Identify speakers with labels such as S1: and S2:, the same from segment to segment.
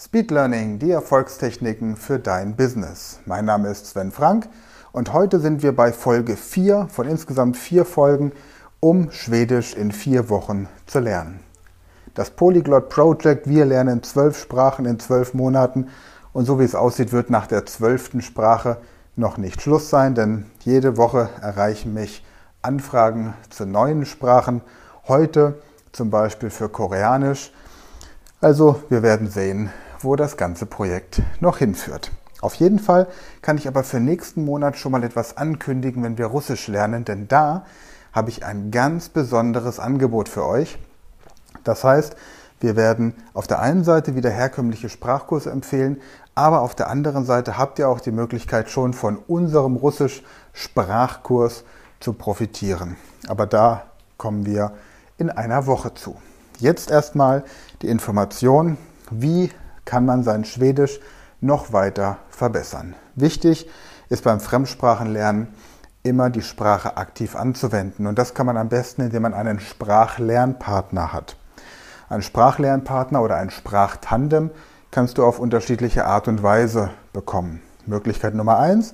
S1: Speed Learning, die Erfolgstechniken für dein Business. Mein Name ist Sven Frank und heute sind wir bei Folge 4 von insgesamt vier Folgen, um Schwedisch in vier Wochen zu lernen. Das Polyglot Project, wir lernen zwölf Sprachen in zwölf Monaten und so wie es aussieht, wird nach der zwölften Sprache noch nicht Schluss sein, denn jede Woche erreichen mich Anfragen zu neuen Sprachen. Heute zum Beispiel für Koreanisch. Also wir werden sehen, wo das ganze Projekt noch hinführt. Auf jeden Fall kann ich aber für nächsten Monat schon mal etwas ankündigen, wenn wir Russisch lernen, denn da habe ich ein ganz besonderes Angebot für euch. Das heißt, wir werden auf der einen Seite wieder herkömmliche Sprachkurse empfehlen, aber auf der anderen Seite habt ihr auch die Möglichkeit schon von unserem Russisch-Sprachkurs zu profitieren. Aber da kommen wir in einer Woche zu. Jetzt erstmal die Information, wie kann man sein Schwedisch noch weiter verbessern. Wichtig ist beim Fremdsprachenlernen immer die Sprache aktiv anzuwenden. Und das kann man am besten, indem man einen Sprachlernpartner hat. Ein Sprachlernpartner oder ein Sprachtandem kannst du auf unterschiedliche Art und Weise bekommen. Möglichkeit Nummer eins: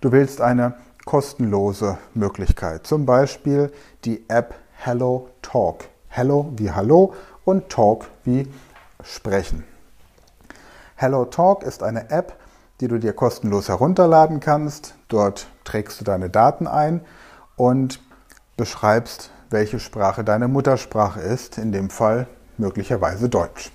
S1: du wählst eine kostenlose Möglichkeit, zum Beispiel die App Hello Talk. Hello wie Hallo und Talk wie Sprechen. Hello Talk ist eine App, die du dir kostenlos herunterladen kannst. Dort trägst du deine Daten ein und beschreibst, welche Sprache deine Muttersprache ist, in dem Fall möglicherweise Deutsch.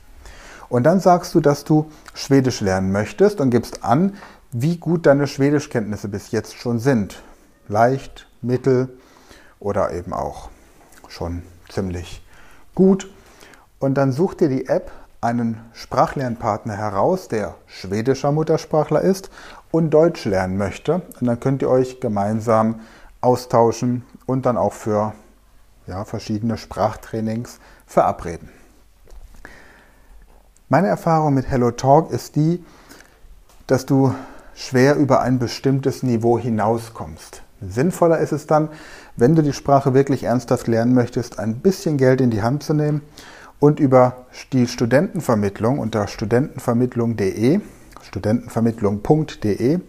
S1: Und dann sagst du, dass du Schwedisch lernen möchtest und gibst an, wie gut deine Schwedischkenntnisse bis jetzt schon sind. Leicht, mittel oder eben auch schon ziemlich gut. Und dann such dir die App einen Sprachlernpartner heraus, der schwedischer Muttersprachler ist und Deutsch lernen möchte. Und dann könnt ihr euch gemeinsam austauschen und dann auch für ja, verschiedene Sprachtrainings verabreden. Meine Erfahrung mit Hello Talk ist die, dass du schwer über ein bestimmtes Niveau hinauskommst. Sinnvoller ist es dann, wenn du die Sprache wirklich ernsthaft lernen möchtest, ein bisschen Geld in die Hand zu nehmen und über die Studentenvermittlung unter studentenvermittlung.de, studentenvermittlung.de,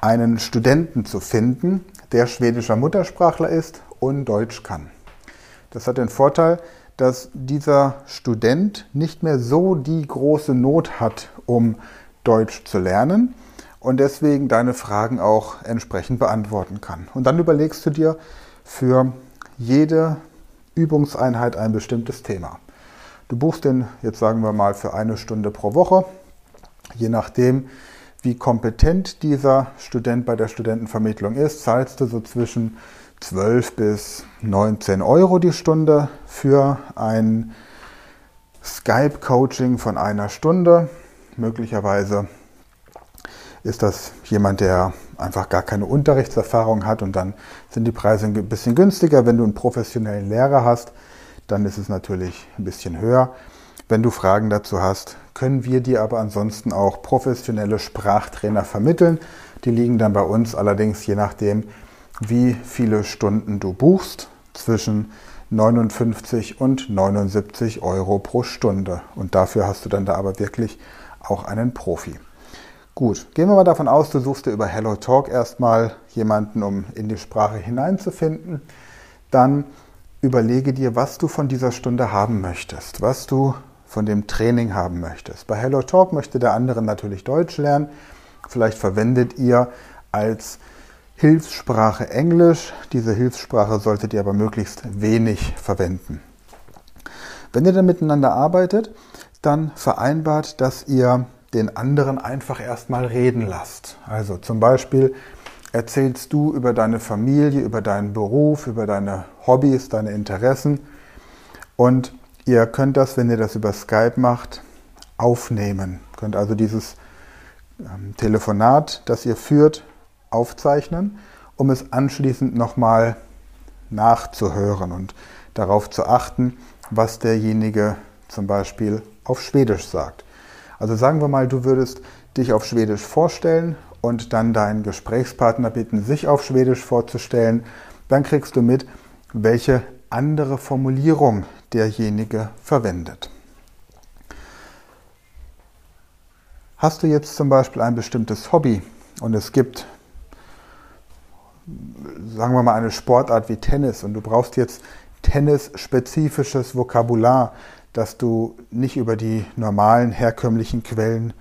S1: einen Studenten zu finden, der schwedischer Muttersprachler ist und Deutsch kann. Das hat den Vorteil, dass dieser Student nicht mehr so die große Not hat, um Deutsch zu lernen und deswegen deine Fragen auch entsprechend beantworten kann. Und dann überlegst du dir für jede Übungseinheit ein bestimmtes Thema. Du buchst den jetzt sagen wir mal für eine Stunde pro Woche, je nachdem, wie kompetent dieser Student bei der Studentenvermittlung ist, zahlst du so zwischen 12 bis 19 Euro die Stunde für ein Skype-Coaching von einer Stunde. Möglicherweise ist das jemand, der einfach gar keine Unterrichtserfahrung hat und dann sind die Preise ein bisschen günstiger. Wenn du einen professionellen Lehrer hast, dann ist es natürlich ein bisschen höher. Wenn du Fragen dazu hast, können wir dir aber ansonsten auch professionelle Sprachtrainer vermitteln. Die liegen dann bei uns allerdings je nachdem, wie viele Stunden du buchst, zwischen 59 und 79 Euro pro Stunde. Und dafür hast du dann da aber wirklich auch einen Profi. Gut, gehen wir mal davon aus, du suchst dir über Hello Talk erstmal jemanden, um in die Sprache hineinzufinden. Dann überlege dir, was du von dieser Stunde haben möchtest, was du von dem Training haben möchtest. Bei Hello Talk möchte der andere natürlich Deutsch lernen. Vielleicht verwendet ihr als Hilfssprache Englisch. Diese Hilfssprache solltet ihr aber möglichst wenig verwenden. Wenn ihr dann miteinander arbeitet, dann vereinbart, dass ihr den anderen einfach erstmal reden lasst. Also zum Beispiel erzählst du über deine Familie, über deinen Beruf, über deine Hobbys, deine Interessen und Ihr könnt das, wenn ihr das über Skype macht, aufnehmen. Ihr könnt also dieses ähm, Telefonat, das ihr führt, aufzeichnen, um es anschließend nochmal nachzuhören und darauf zu achten, was derjenige zum Beispiel auf Schwedisch sagt. Also sagen wir mal, du würdest dich auf Schwedisch vorstellen und dann deinen Gesprächspartner bitten, sich auf Schwedisch vorzustellen. Dann kriegst du mit, welche andere Formulierung derjenige verwendet. Hast du jetzt zum Beispiel ein bestimmtes Hobby und es gibt, sagen wir mal, eine Sportart wie Tennis und du brauchst jetzt tennisspezifisches Vokabular, das du nicht über die normalen herkömmlichen Quellen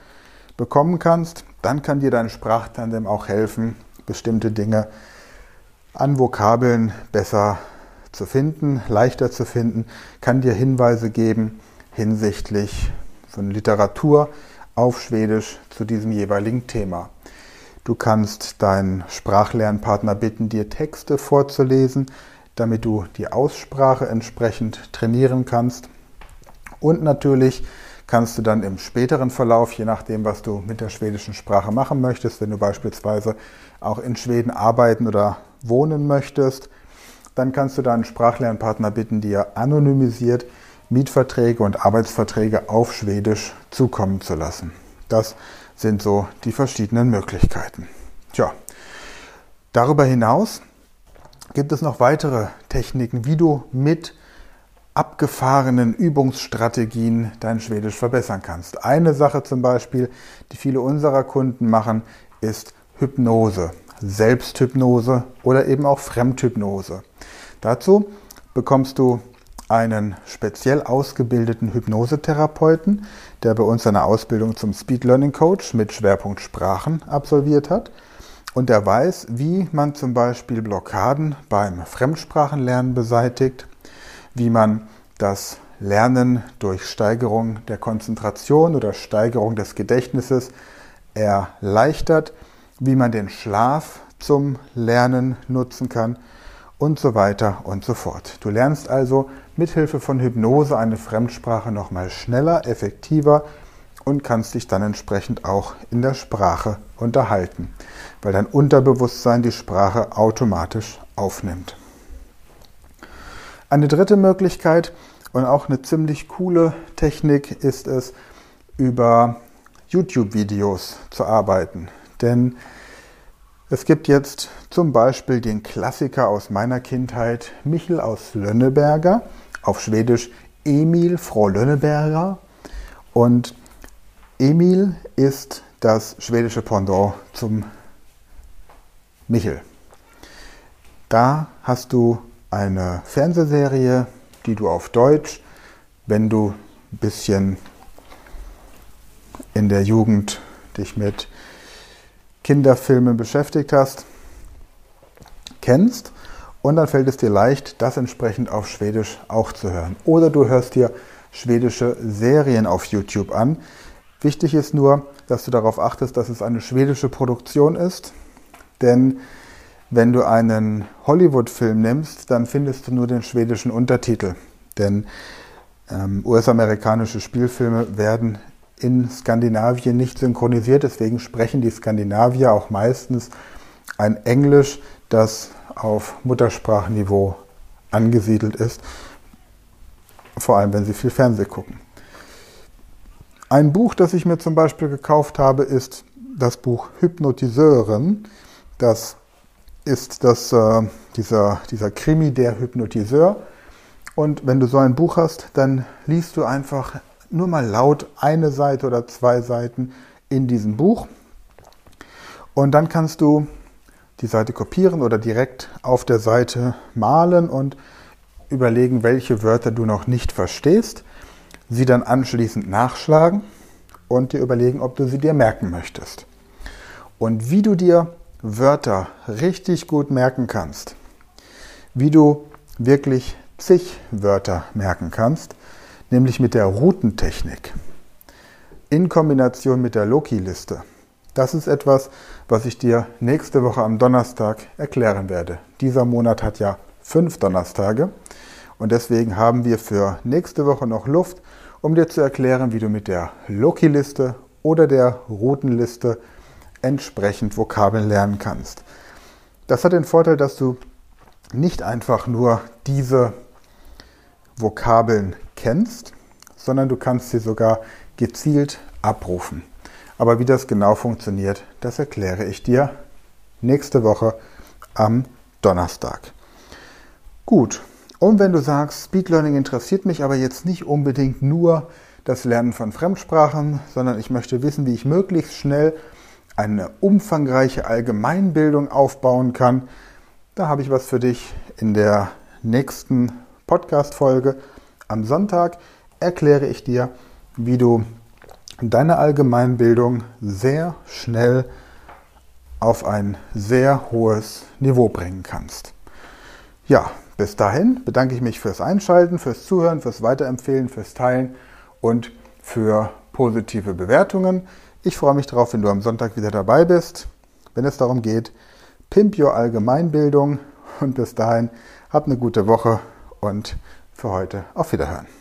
S1: bekommen kannst, dann kann dir dein Sprachtandem auch helfen, bestimmte Dinge an Vokabeln besser zu finden, leichter zu finden, kann dir Hinweise geben hinsichtlich von Literatur auf Schwedisch zu diesem jeweiligen Thema. Du kannst deinen Sprachlernpartner bitten, dir Texte vorzulesen, damit du die Aussprache entsprechend trainieren kannst. Und natürlich kannst du dann im späteren Verlauf, je nachdem, was du mit der schwedischen Sprache machen möchtest, wenn du beispielsweise auch in Schweden arbeiten oder wohnen möchtest, dann kannst du deinen Sprachlernpartner bitten, dir anonymisiert Mietverträge und Arbeitsverträge auf Schwedisch zukommen zu lassen. Das sind so die verschiedenen Möglichkeiten. Tja, darüber hinaus gibt es noch weitere Techniken, wie du mit abgefahrenen Übungsstrategien dein Schwedisch verbessern kannst. Eine Sache zum Beispiel, die viele unserer Kunden machen, ist Hypnose, Selbsthypnose oder eben auch Fremdhypnose. Dazu bekommst du einen speziell ausgebildeten Hypnosetherapeuten, der bei uns eine Ausbildung zum Speed Learning Coach mit Schwerpunkt Sprachen absolviert hat. Und der weiß, wie man zum Beispiel Blockaden beim Fremdsprachenlernen beseitigt, wie man das Lernen durch Steigerung der Konzentration oder Steigerung des Gedächtnisses erleichtert, wie man den Schlaf zum Lernen nutzen kann und so weiter und so fort. Du lernst also mithilfe von Hypnose eine Fremdsprache nochmal schneller, effektiver und kannst dich dann entsprechend auch in der Sprache unterhalten, weil dein Unterbewusstsein die Sprache automatisch aufnimmt. Eine dritte Möglichkeit und auch eine ziemlich coole Technik ist es, über YouTube-Videos zu arbeiten. Denn es gibt jetzt zum Beispiel den Klassiker aus meiner Kindheit, Michel aus Lönneberger, auf Schwedisch Emil Frau Lönneberger. Und Emil ist das schwedische Pendant zum Michel. Da hast du eine Fernsehserie, die du auf Deutsch, wenn du ein bisschen in der Jugend dich mit Kinderfilmen beschäftigt hast, kennst. Und dann fällt es dir leicht, das entsprechend auf Schwedisch auch zu hören. Oder du hörst dir schwedische Serien auf YouTube an. Wichtig ist nur, dass du darauf achtest, dass es eine schwedische Produktion ist. Denn wenn du einen Hollywood-Film nimmst, dann findest du nur den schwedischen Untertitel. Denn ähm, US-amerikanische Spielfilme werden in Skandinavien nicht synchronisiert. Deswegen sprechen die Skandinavier auch meistens ein Englisch, das auf Muttersprachniveau angesiedelt ist. Vor allem, wenn sie viel Fernsehen gucken. Ein Buch, das ich mir zum Beispiel gekauft habe, ist das Buch Hypnotiseuren. Das ist das, äh, dieser, dieser Krimi Der Hypnotiseur. Und wenn du so ein Buch hast, dann liest du einfach nur mal laut eine Seite oder zwei Seiten in diesem Buch. Und dann kannst du die Seite kopieren oder direkt auf der Seite malen und überlegen, welche Wörter du noch nicht verstehst, sie dann anschließend nachschlagen und dir überlegen, ob du sie dir merken möchtest. Und wie du dir Wörter richtig gut merken kannst, wie du wirklich zig Wörter merken kannst, nämlich mit der Routentechnik in Kombination mit der Loki-Liste. Das ist etwas, was ich dir nächste Woche am Donnerstag erklären werde. Dieser Monat hat ja fünf Donnerstage Und deswegen haben wir für nächste Woche noch Luft, um dir zu erklären, wie du mit der Loki-Liste oder der Routenliste entsprechend Vokabeln lernen kannst. Das hat den Vorteil, dass du nicht einfach nur diese Vokabeln kennst, sondern du kannst sie sogar gezielt abrufen. Aber wie das genau funktioniert, das erkläre ich dir nächste Woche am Donnerstag. Gut, und wenn du sagst, Speed Learning interessiert mich aber jetzt nicht unbedingt nur das Lernen von Fremdsprachen, sondern ich möchte wissen, wie ich möglichst schnell eine umfangreiche Allgemeinbildung aufbauen kann, da habe ich was für dich in der nächsten Podcast-Folge. Am Sonntag erkläre ich dir, wie du deine Allgemeinbildung sehr schnell auf ein sehr hohes Niveau bringen kannst. Ja, bis dahin bedanke ich mich fürs Einschalten, fürs Zuhören, fürs Weiterempfehlen, fürs Teilen und für positive Bewertungen. Ich freue mich darauf, wenn du am Sonntag wieder dabei bist, wenn es darum geht, Pimp Your Allgemeinbildung und bis dahin hab eine gute Woche und für heute auf Wiederhören.